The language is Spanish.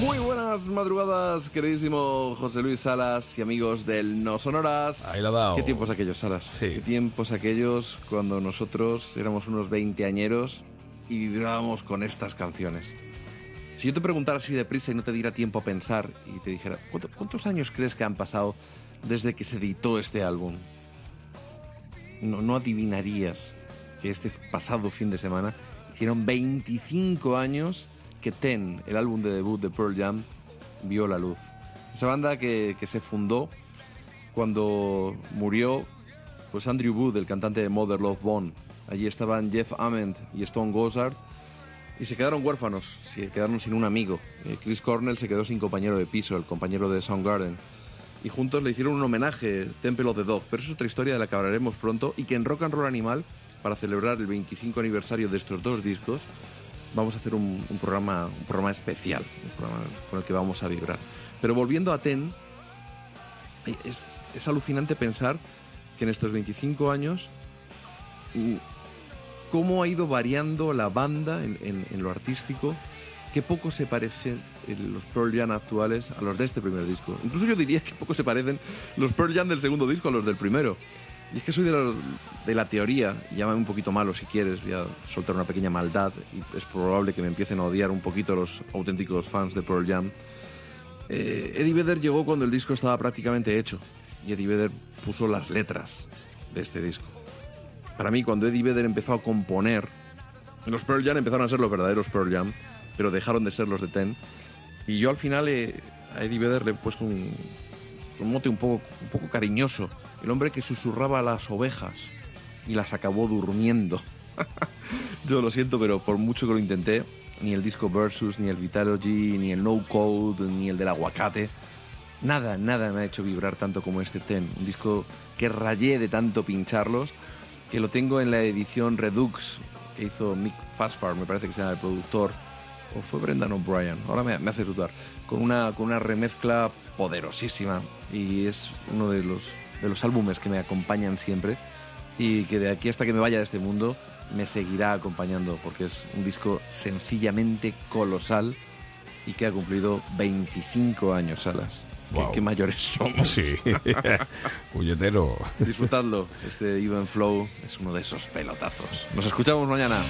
Muy buenas madrugadas, queridísimo José Luis Salas y amigos del No Sonoras. Ahí la ha dado. ¿Qué tiempos aquellos, Salas? Sí. ¿Qué tiempos aquellos cuando nosotros éramos unos veinteañeros y vibrábamos con estas canciones? Si yo te preguntara así deprisa y no te diera tiempo a pensar y te dijera, "¿Cuánto- ¿cuántos años crees que han pasado desde que se editó este álbum? No, no adivinarías que este pasado fin de semana hicieron 25 años que Ten, el álbum de debut de Pearl Jam, vio la luz. Esa banda que, se fundó cuando murió pues Andrew Wood, el cantante de Mother Love Bone. Allí estaban Jeff Ament y Stone Gossard y se quedaron huérfanos, se quedaron sin un amigo. Eh, Chris Cornell se quedó sin compañero de piso, el compañero de Soundgarden. Y juntos le hicieron un homenaje, Temple of the Dog. Pero es otra historia de la que hablaremos pronto y que en Rock and Roll Animal, para celebrar el 25 aniversario de estos dos discos, vamos a hacer un, programa, un programa especial, un programa con el que vamos a vibrar. Pero volviendo a Ten, es, alucinante pensar que en estos 25 años mm, cómo ha ido variando la banda en, en- lo artístico, qué poco se parecen eh, los Pearl Jam actuales a los de este primer disco. Incluso yo diría que poco se parecen los Pearl Jam del segundo disco a los del primero. Y es que soy de, los- de la teoría, llámame un poquito malo si quieres, voy a soltar una pequeña maldad, y es probable que me empiecen a odiar un poquito los auténticos fans de Pearl Jam. Eh, Eddie Vedder llegó cuando el disco estaba prácticamente hecho, y Eddie Vedder puso las letras de este disco. Para mí, cuando Eddie Vedder empezó a componer, los Pearl Jam empezaron a ser los verdaderos Pearl Jam, pero dejaron de ser los de Ten. Y yo al final eh, a Eddie Vedder le he puesto un, un mote un poco, un poco cariñoso. El hombre que susurraba a las ovejas y las acabó durmiendo. yo lo siento, pero por mucho que lo intenté, ni el disco Versus, ni el Vitalogy, ni el No Code, ni el del aguacate, nada, nada me ha hecho vibrar tanto como este Ten. Un disco que rayé de tanto pincharlos, que lo tengo en la edición Redux que hizo Mick Fastfar, me parece que se llama el productor, o fue Brendan O'Brien, ahora me, me hace dudar, con una, con una remezcla poderosísima y es uno de los, de los álbumes que me acompañan siempre y que de aquí hasta que me vaya de este mundo me seguirá acompañando porque es un disco sencillamente colosal y que ha cumplido 25 años, Salas. Qué- Guau. Qué, mayores somos. Sí. Puñetero. Disfrutadlo. Este Even Flow es uno de esos pelotazos. Nos escuchamos mañana.